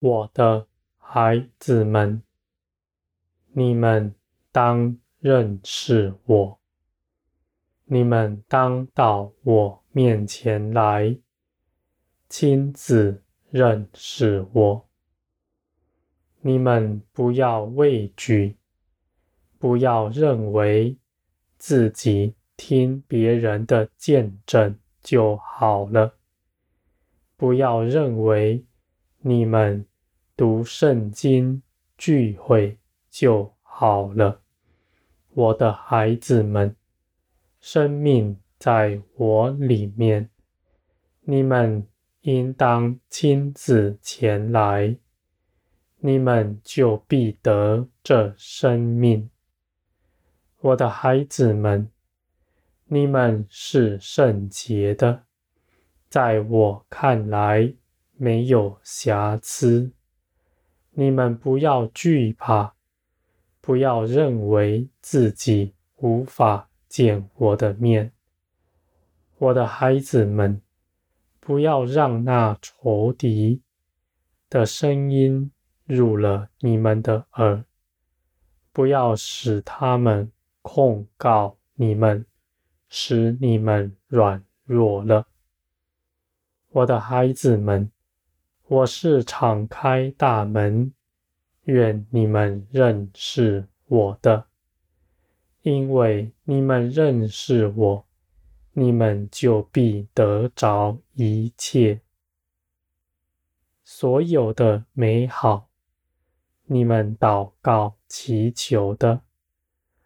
我的孩子们，你们当认识我，你们当到我面前来，亲自认识我。你们不要畏惧，不要认为自己听别人的见证就好了，不要认为你们读圣经聚会就好了。我的孩子们，生命在我里面，你们应当亲自前来。你们就必得这生命，我的孩子们，你们是圣洁的，在我看来没有瑕疵。你们不要惧怕，不要认为自己无法见我的面，我的孩子们，不要让那仇敌的声音。入了你们的耳，不要使他们控告你们，使你们软弱了。我的孩子们，我是敞开大门，愿你们认识我的，因为你们认识我，你们就必得着一切，所有的美好。你们祷告祈求的，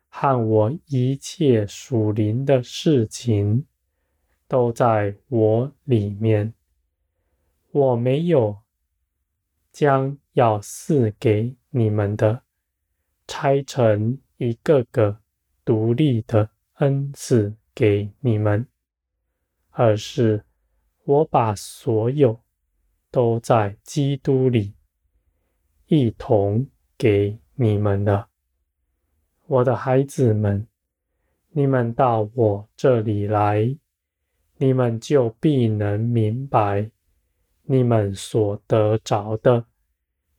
和我一切属灵的事情，都在我里面。我没有将要赐给你们的，拆成一个个独立的恩赐给你们，而是我把所有都在基督里。一同给你们了，我的孩子们，你们到我这里来，你们就必能明白，你们所得着的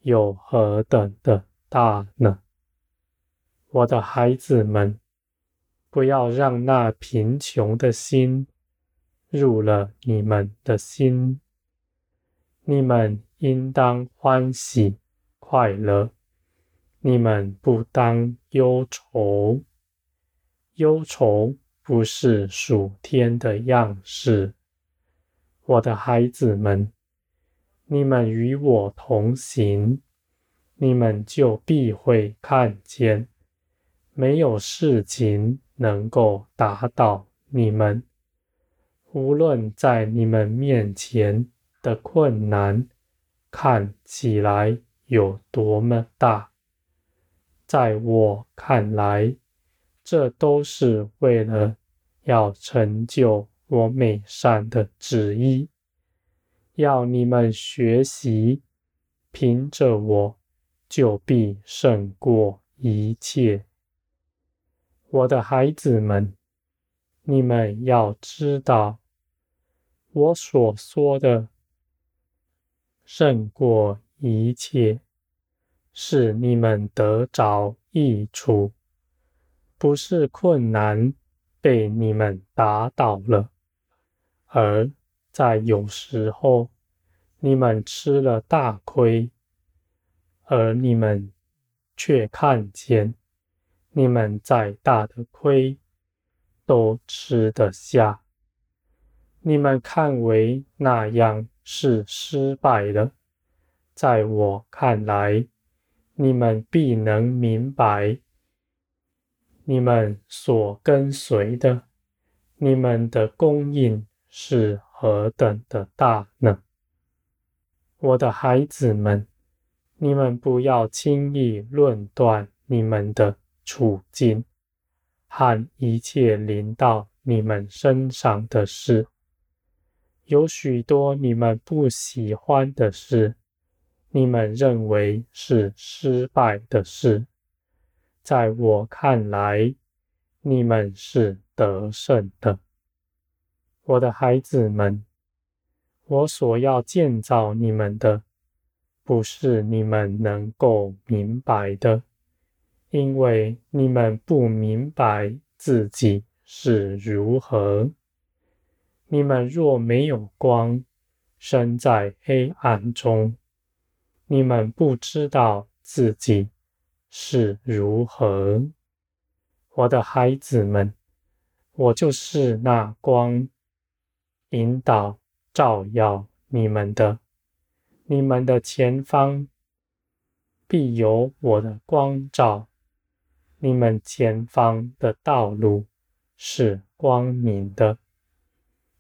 有何等的大呢？我的孩子们，不要让那贫穷的心入了你们的心，你们应当欢喜。快乐，你们不当忧愁。忧愁不是属天的样式。我的孩子们，你们与我同行，你们就必会看见，没有事情能够打倒你们。无论在你们面前的困难看起来。有多么大，在我看来，这都是为了要成就我美善的旨意，要你们学习，凭着我就必胜过一切。我的孩子们，你们要知道，我所说的胜过。一切是你们得着益处，不是困难被你们打倒了，而在有时候你们吃了大亏，而你们却看见你们再大的亏都吃得下，你们看为那样是失败的。在我看来，你们必能明白，你们所跟随的，你们的供应是何等的大呢？我的孩子们，你们不要轻易论断你们的处境和一切临到你们身上的事，有许多你们不喜欢的事。你们认为是失败的事，在我看来，你们是得胜的。我的孩子们，我所要建造你们的，不是你们能够明白的，因为你们不明白自己是如何。你们若没有光，身在黑暗中，你们不知道自己是如何。我的孩子们，我就是那光，引导、照耀你们的。你们的前方必有我的光照，你们前方的道路是光明的，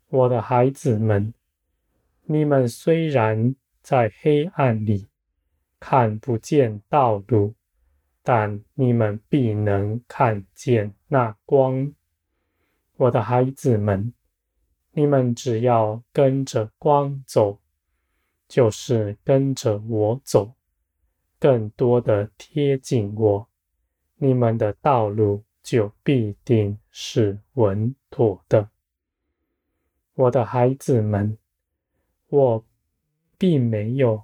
我的孩子们，你们虽然在黑暗里看不见道路，但你们必能看见那光。我的孩子们，你们只要跟着光走。就是跟着我走，更多的贴近我，你们的道路就必定是稳妥的。我的孩子们，我并没有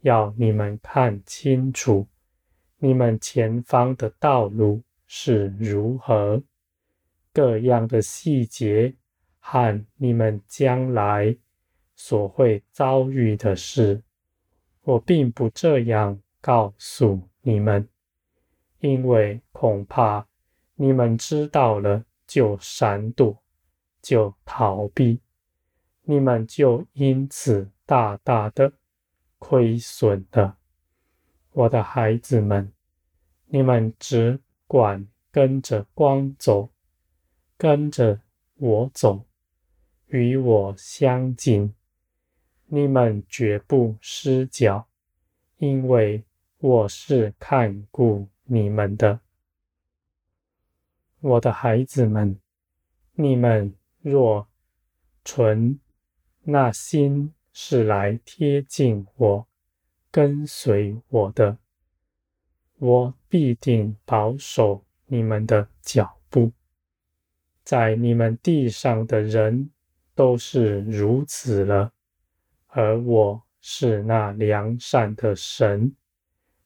要你们看清楚你们前方的道路是如何，各样的细节和你们将来。所会遭遇的事，我并不这样告诉你们，因为恐怕你们知道了就闪躲，就逃避，你们就因此大大的亏损了。我的孩子们，你们只管跟着光走，跟着我走，与我相近。你们绝不失脚，因为我是看顾你们的，我的孩子们。你们若存那心是来贴近我、跟随我的，我必定保守你们的脚步。在你们地上的人都是如此了。而我是那良善的神，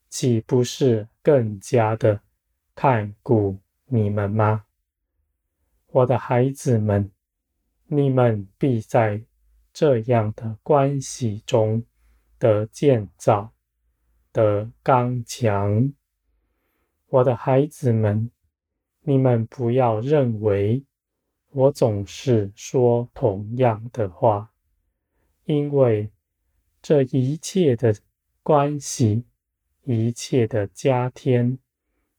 岂不是更加的看顾你们吗？我的孩子们，你们必在这样的关系中得建造，得刚强。我的孩子们，你们不要认为我总是说同样的话。因为这一切的关系，一切的加添，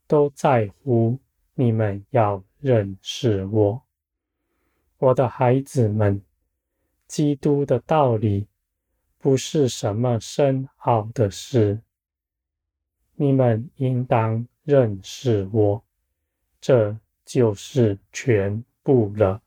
都在乎你们要认识我，我的孩子们。基督的道理不是什么深奥的事，你们应当认识我，这就是全不了。